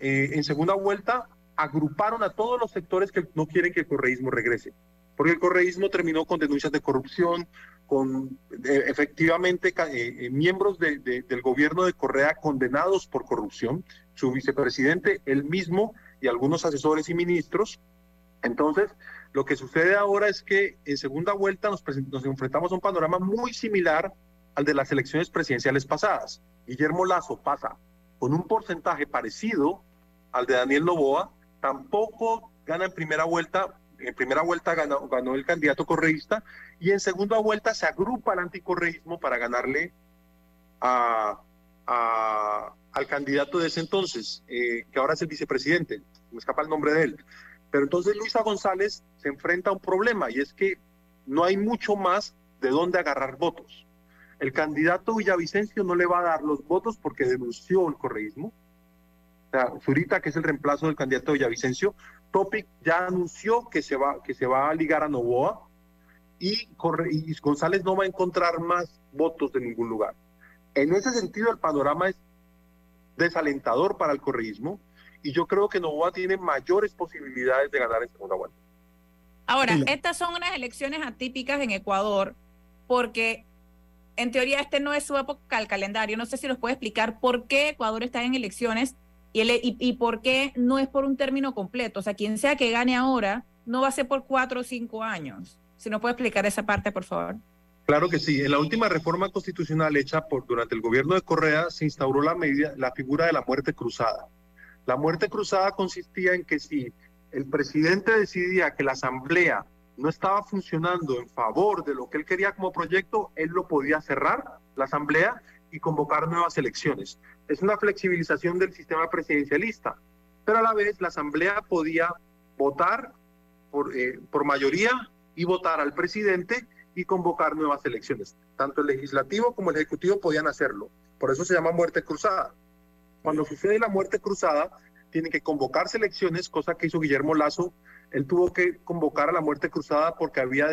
eh, en segunda vuelta agruparon a todos los sectores que no quieren que el correísmo regrese. Porque el correísmo terminó con denuncias de corrupción, con eh, efectivamente eh, eh, miembros del gobierno de Correa condenados por corrupción, su vicepresidente, él mismo y algunos asesores y ministros. Entonces, lo que sucede ahora es que en segunda vuelta nos, enfrentamos a un panorama muy similar al de las elecciones presidenciales pasadas. Guillermo Lazo pasa con un porcentaje parecido al de Daniel Novoa, tampoco gana en primera vuelta en primera vuelta ganó, el candidato correísta y en segunda vuelta se agrupa el anticorreísmo para ganarle a, al candidato de ese entonces, eh, que ahora es el vicepresidente, me escapa el nombre de él. Pero entonces Luisa González se enfrenta a un problema y es que no hay mucho más de dónde agarrar votos. El candidato Villavicencio no le va a dar los votos porque denunció el correísmo. O sea, Zurita, que es el reemplazo del candidato Villavicencio, Topic ya anunció que se va, que se va a ligar a Novoa y, y González no va a encontrar más votos de ningún lugar. En ese sentido, el panorama es desalentador para el correísmo y yo creo que Novoa tiene mayores posibilidades de ganar en segunda vuelta. Ahora, estas son unas elecciones atípicas en Ecuador porque en teoría este no es su época al calendario. No sé si nos puede explicar por qué Ecuador está en elecciones y, y, por qué no es por un término completo. O sea, quien sea que gane ahora, no va a ser por cuatro o cinco años. Si nos puede explicar esa parte, por favor. Claro que sí. En la última reforma constitucional hecha por durante el gobierno de Correa se instauró la medida, la figura de la muerte cruzada. La muerte cruzada consistía en que si el presidente decidía que la asamblea no estaba funcionando en favor de lo que él quería como proyecto, él lo podía cerrar, la asamblea, y convocar nuevas elecciones. Es una flexibilización del sistema presidencialista, pero a la vez la Asamblea podía votar por, eh, por mayoría y votar al presidente y convocar nuevas elecciones. Tanto el legislativo como el ejecutivo podían hacerlo. Por eso se llama muerte cruzada. Cuando sucede la muerte cruzada, tienen que convocarse elecciones, cosa que hizo Guillermo Lazo. Él tuvo que convocar a la muerte cruzada porque había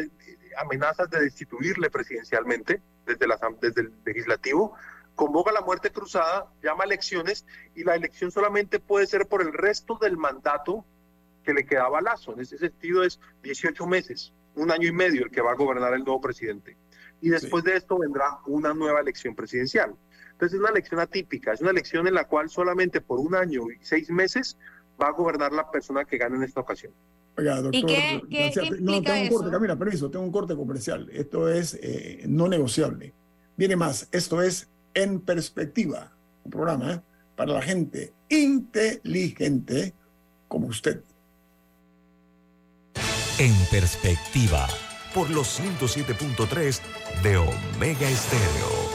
amenazas de destituirle presidencialmente desde, la, desde el legislativo. Convoca la muerte cruzada, llama elecciones y la elección solamente puede ser por el resto del mandato que le quedaba a Lazo. En ese sentido es 18 meses, un año y medio el que va a gobernar el nuevo presidente. Y después de esto vendrá una nueva elección presidencial. Entonces es una elección atípica, es una elección en la cual solamente por un año y seis meses va a gobernar la persona que gane en esta ocasión. Oiga, doctor, ¿Y qué, qué, no, implica tengo un eso? corte, Camila, permiso, tengo un corte comercial. Esto es eh, no negociable. Viene más, esto es En Perspectiva, un programa para la gente inteligente como usted. En perspectiva, por los 107.3 de Omega Estéreo.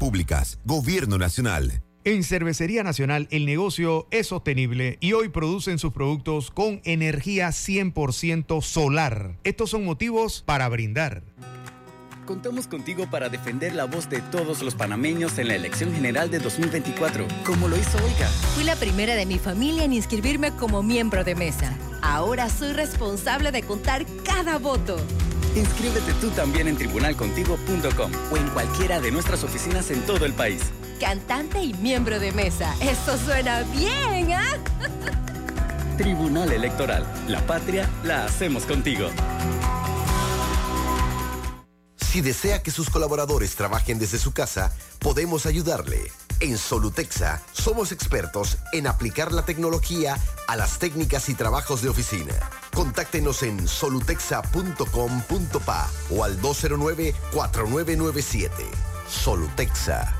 Públicas, Gobierno Nacional. En Cervecería Nacional el negocio es sostenible y hoy producen sus productos con energía 100% solar. Estos son motivos para brindar. Contamos contigo para defender la voz de todos los panameños en la elección general de 2024, como lo hizo Olga. Fui la primera de mi familia en inscribirme como miembro de mesa. Ahora soy responsable de contar cada voto. Inscríbete tú también en tribunalcontigo.com o en cualquiera de nuestras oficinas en todo el país. Cantante y miembro de mesa. Eso suena bien, ¿ah? Tribunal Electoral. La patria la hacemos contigo. Si desea que sus colaboradores trabajen desde su casa, podemos ayudarle. En Solutexa somos expertos en aplicar la tecnología a las técnicas y trabajos de oficina. Contáctenos en solutexa.com.pa o al 209-4997. Solutexa.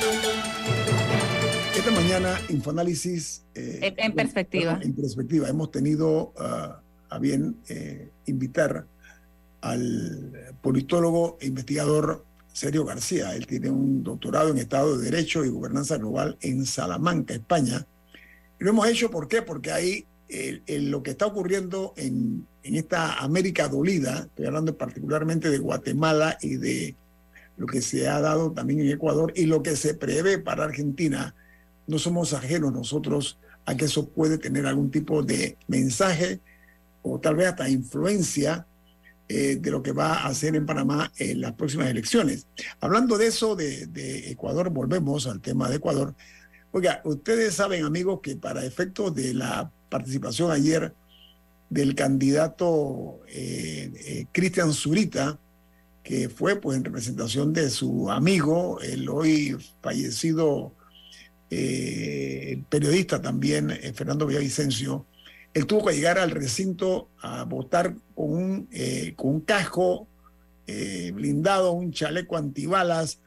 Esta mañana, Infoanálisis. eh, En- en perspectiva. En perspectiva, hemos tenido ah, a bien eh, invitar al politólogo e investigador Sergio García. Él tiene un doctorado en Estado de Derecho y Gobernanza Global en Salamanca, España. Y lo hemos hecho, ¿por qué? Porque ahí eh, eh, lo que está ocurriendo en, en esta América dolida, estoy hablando particularmente de Guatemala y de lo que se ha dado también en Ecuador y lo que se prevé para Argentina, no somos ajenos nosotros a que eso puede tener algún tipo de mensaje o tal vez hasta influencia eh, de lo que va a hacer en Panamá en las próximas elecciones. Hablando de eso, de, Ecuador, volvemos al tema de Ecuador. Oiga, ustedes saben, amigos, que para efectos de la participación ayer del candidato eh, eh, Cristian Zurita, que fue pues en representación de su amigo, el hoy fallecido eh, periodista también, Fernando Villavicencio, él tuvo que llegar al recinto a votar con un, con un casco blindado, un chaleco antibalas,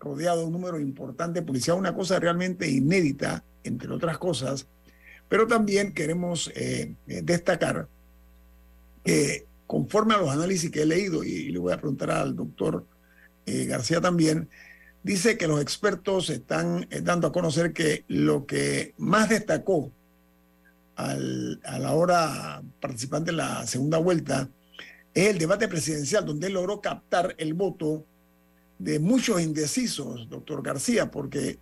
rodeado de un número importante de policía, una cosa realmente inédita, entre otras cosas, pero también queremos eh, eh, destacar que conforme a los análisis que he leído, y, le voy a preguntar al doctor eh, García también, dice que los expertos están dando a conocer que lo que más destacó a la hora participante en la segunda vuelta es el debate presidencial, donde él logró captar el voto de muchos indecisos, doctor García, porque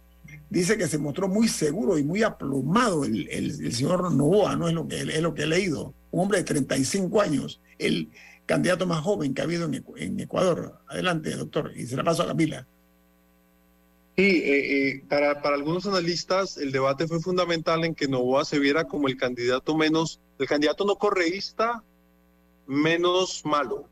dice que se mostró muy seguro y muy aplomado el, señor Novoa, no es lo, que, es lo que he leído, un hombre de 35 años, el candidato más joven que ha habido en, Ecuador. Adelante, doctor, y se la paso a Camila. Sí, eh, eh, para, para algunos analistas el debate fue fundamental en que Novoa se viera como el candidato menos, el candidato no correísta menos malo.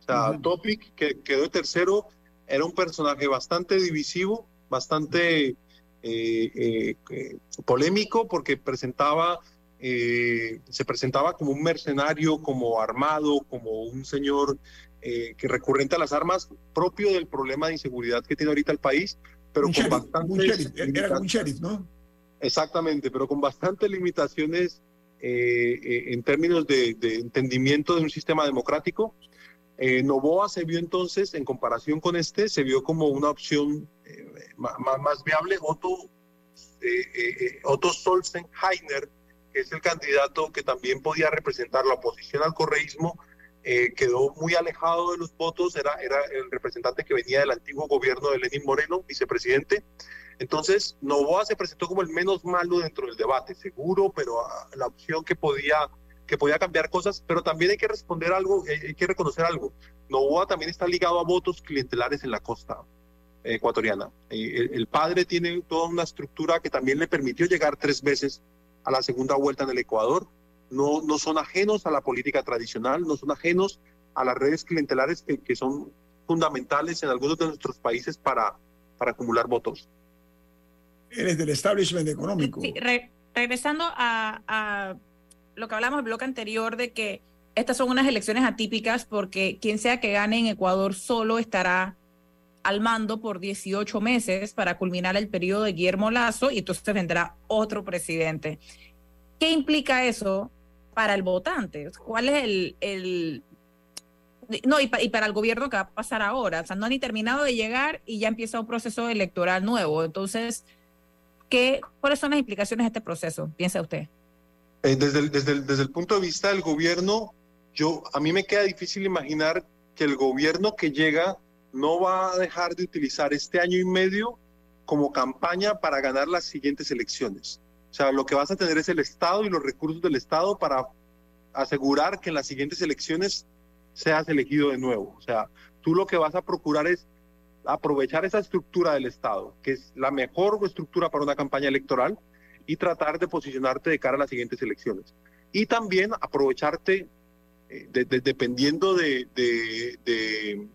O sea, Topic, que quedó tercero, era un personaje bastante divisivo, bastante eh, eh, eh, polémico, porque presentaba, se presentaba como un mercenario, como armado, como un señor que recurrente a las armas, propio del problema de inseguridad que tiene ahorita el país, pero con bastantes... Era un sheriff, ¿no? Exactamente, pero con bastantes limitaciones en términos de, de, entendimiento de un sistema democrático eh, Novoa se vio entonces, en comparación con este, se vio como una opción eh, más, viable. Otto, eh, Otto Solzenheiner, que es el candidato que también podía representar la oposición al correísmo, quedó muy alejado de los votos, era, era el representante que venía del antiguo gobierno de Lenín Moreno, vicepresidente. Entonces, Novoa se presentó como el menos malo dentro del debate, seguro, pero ah, la opción que podía que podía cambiar cosas, pero también hay que responder algo, hay, que reconocer algo. Novoa también está ligado a votos clientelares en la costa ecuatoriana. Eh, el, padre tiene toda una estructura que también le permitió llegar tres veces a la segunda vuelta en el Ecuador. No, no son ajenos a la política tradicional, no son ajenos a las redes clientelares que, que son fundamentales en algunos de nuestros países para, para acumular votos. Eres del establishment económico. Sí, regresando a lo que hablamos en el bloque anterior de que estas son unas elecciones atípicas porque quien sea que gane en Ecuador solo estará al mando por 18 meses para culminar el periodo de Guillermo Lazo y entonces vendrá otro presidente. ¿Qué implica eso para el votante? ¿Cuál es el... el... No, y, para el gobierno que va a pasar ahora. O sea, no han ni terminado de llegar y ya empieza un proceso electoral nuevo. Entonces, ¿qué, ¿cuáles son las implicaciones de este proceso? Piensa usted. Eh, desde, el, desde, el punto de vista del gobierno, yo, a mí me queda difícil imaginar que el gobierno que llega no va a dejar de utilizar este año y medio como campaña para ganar las siguientes elecciones. Sea, lo que vas a tener es el Estado y los recursos del Estado para asegurar que en las siguientes elecciones seas elegido de nuevo. O sea, tú lo que vas a procurar es aprovechar esa estructura del Estado, que es la mejor estructura para una campaña electoral, y tratar de posicionarte de cara a las siguientes elecciones. Y también aprovecharte, eh, dependiendo de, de,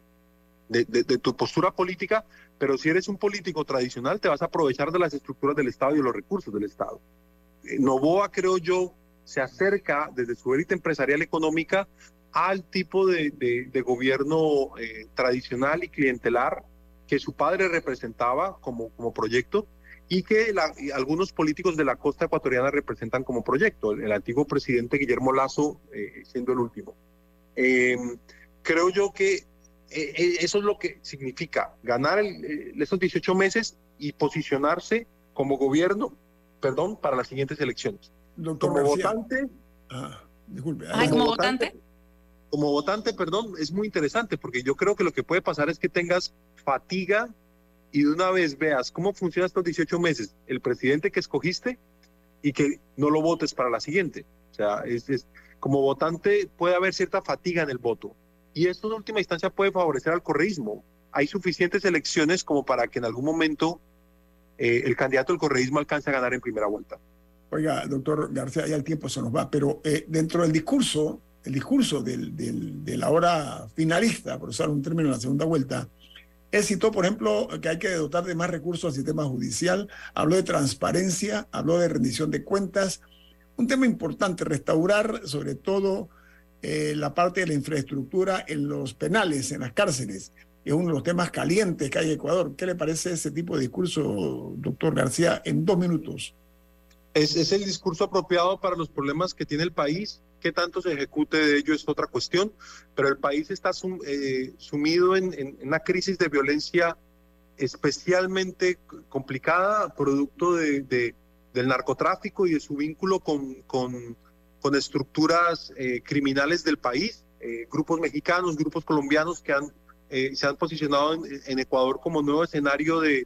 de, tu postura política, pero si eres un político tradicional, te vas a aprovechar de las estructuras del Estado y de los recursos del Estado. Eh, Novoa, creo yo, se acerca desde su élite empresarial económica al tipo de, gobierno eh, tradicional y clientelar que su padre representaba como, como proyecto y que algunos políticos de la costa ecuatoriana representan como proyecto, el, antiguo presidente Guillermo Lazo eh, siendo el último. Em, creo yo que eso es lo que significa ganar esos 18 meses y posicionarse como gobierno, perdón, para las siguientes elecciones. como votante, ah, disculpe, como votante, como votante, perdón, es muy interesante porque yo creo que lo que puede pasar es que tengas fatiga y de una vez veas cómo funciona estos 18 meses el presidente que escogiste y que no lo votes para la siguiente. O sea, es, como votante puede haber cierta fatiga en el voto. Y esto en última instancia puede favorecer al correísmo. Hay suficientes elecciones como para que en algún momento eh, el candidato del correísmo alcance a ganar en primera vuelta. Oiga, doctor García, ya el tiempo se nos va, pero eh, dentro del discurso, el discurso de la hora finalista, por usar un término en la segunda vuelta, él citó, por ejemplo, que hay que dotar de más recursos al sistema judicial, habló de transparencia, habló de rendición de cuentas. Un tema importante, restaurar sobre todo eh, la parte de la infraestructura en los penales, en las cárceles. Es uno de los temas calientes que hay en Ecuador. ¿Qué le parece ese tipo de discurso, doctor García, en dos minutos? Es, es el discurso apropiado para los problemas que tiene el país qué tanto se ejecute de ello es otra cuestión, pero el país está eh, sumido en, una crisis de violencia especialmente complicada, producto de, del narcotráfico y de su vínculo con, con, con estructuras eh, criminales del país, eh, grupos mexicanos, grupos colombianos que han, se han posicionado en, Ecuador como nuevo escenario de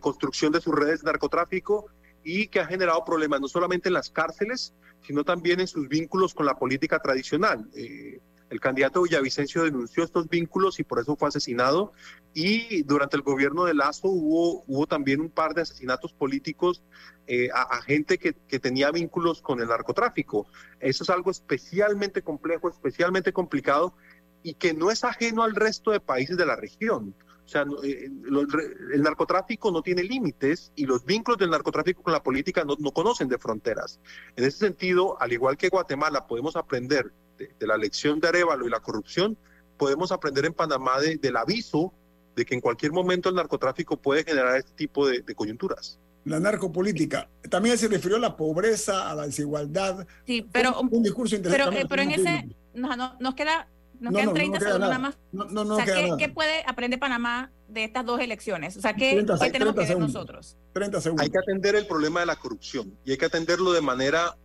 construcción de sus redes de narcotráfico y que ha generado problemas no solamente en las cárceles, sino también en sus vínculos con la política tradicional. Eh, el candidato Villavicencio denunció estos vínculos y por eso fue asesinado. Y durante el gobierno de Lazo hubo, también un par de asesinatos políticos eh, a, gente que, que, tenía vínculos con el narcotráfico. Eso es algo especialmente complejo, especialmente complicado y que no es ajeno al resto de países de la región. O sea, eh, el narcotráfico no tiene límites y los vínculos del narcotráfico con la política no, conocen de fronteras. En ese sentido, al igual que Guatemala podemos aprender de, la lección de Arevalo y la corrupción, podemos aprender en Panamá del aviso de que en cualquier momento el narcotráfico puede generar este tipo de, coyunturas. La narcopolítica. También se refirió a la pobreza, a la desigualdad. Sí, pero, un, discurso interesante. Pero, pero en ese no, nos queda nos quedan 30 segundos nada más. o sea, ¿qué, puede aprender Panamá de estas dos elecciones? O sea, ¿qué, tenemos que ver nosotros? 30 segundos. Hay que atender el problema de la corrupción y hay que atenderlo de manera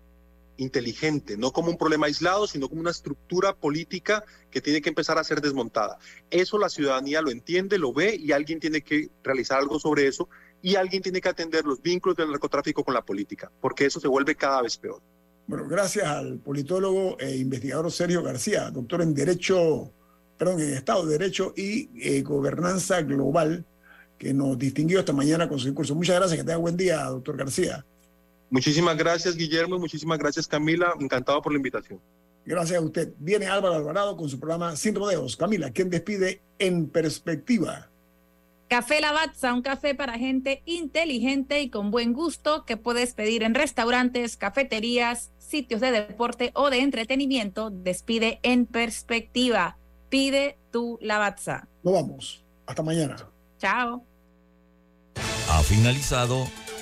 inteligente, no como un problema aislado, sino como una estructura política que tiene que empezar a ser desmontada. Eso la ciudadanía lo entiende, lo ve y alguien tiene que realizar algo sobre eso y alguien tiene que atender los vínculos del narcotráfico con la política, porque eso se vuelve cada vez peor. Bueno, gracias al politólogo e investigador Sergio García, doctor en Derecho, perdón, en Estado de Derecho y eh, Gobernanza Global, que nos distinguió esta mañana con su discurso. Muchas gracias, que tenga buen día, doctor García. Muchísimas gracias, Guillermo, y muchísimas gracias, Camila. Encantado por la invitación. Gracias a usted. Viene Álvaro Alvarado con su programa Sin Rodeos. Camila, ¿quién despide en perspectiva? Café Lavazza, un café para gente inteligente y con buen gusto que puedes pedir en restaurantes, cafeterías, sitios de deporte o de entretenimiento. Despide en perspectiva. Pide tu Lavazza. Nos vamos. Hasta mañana. Chao. Ha finalizado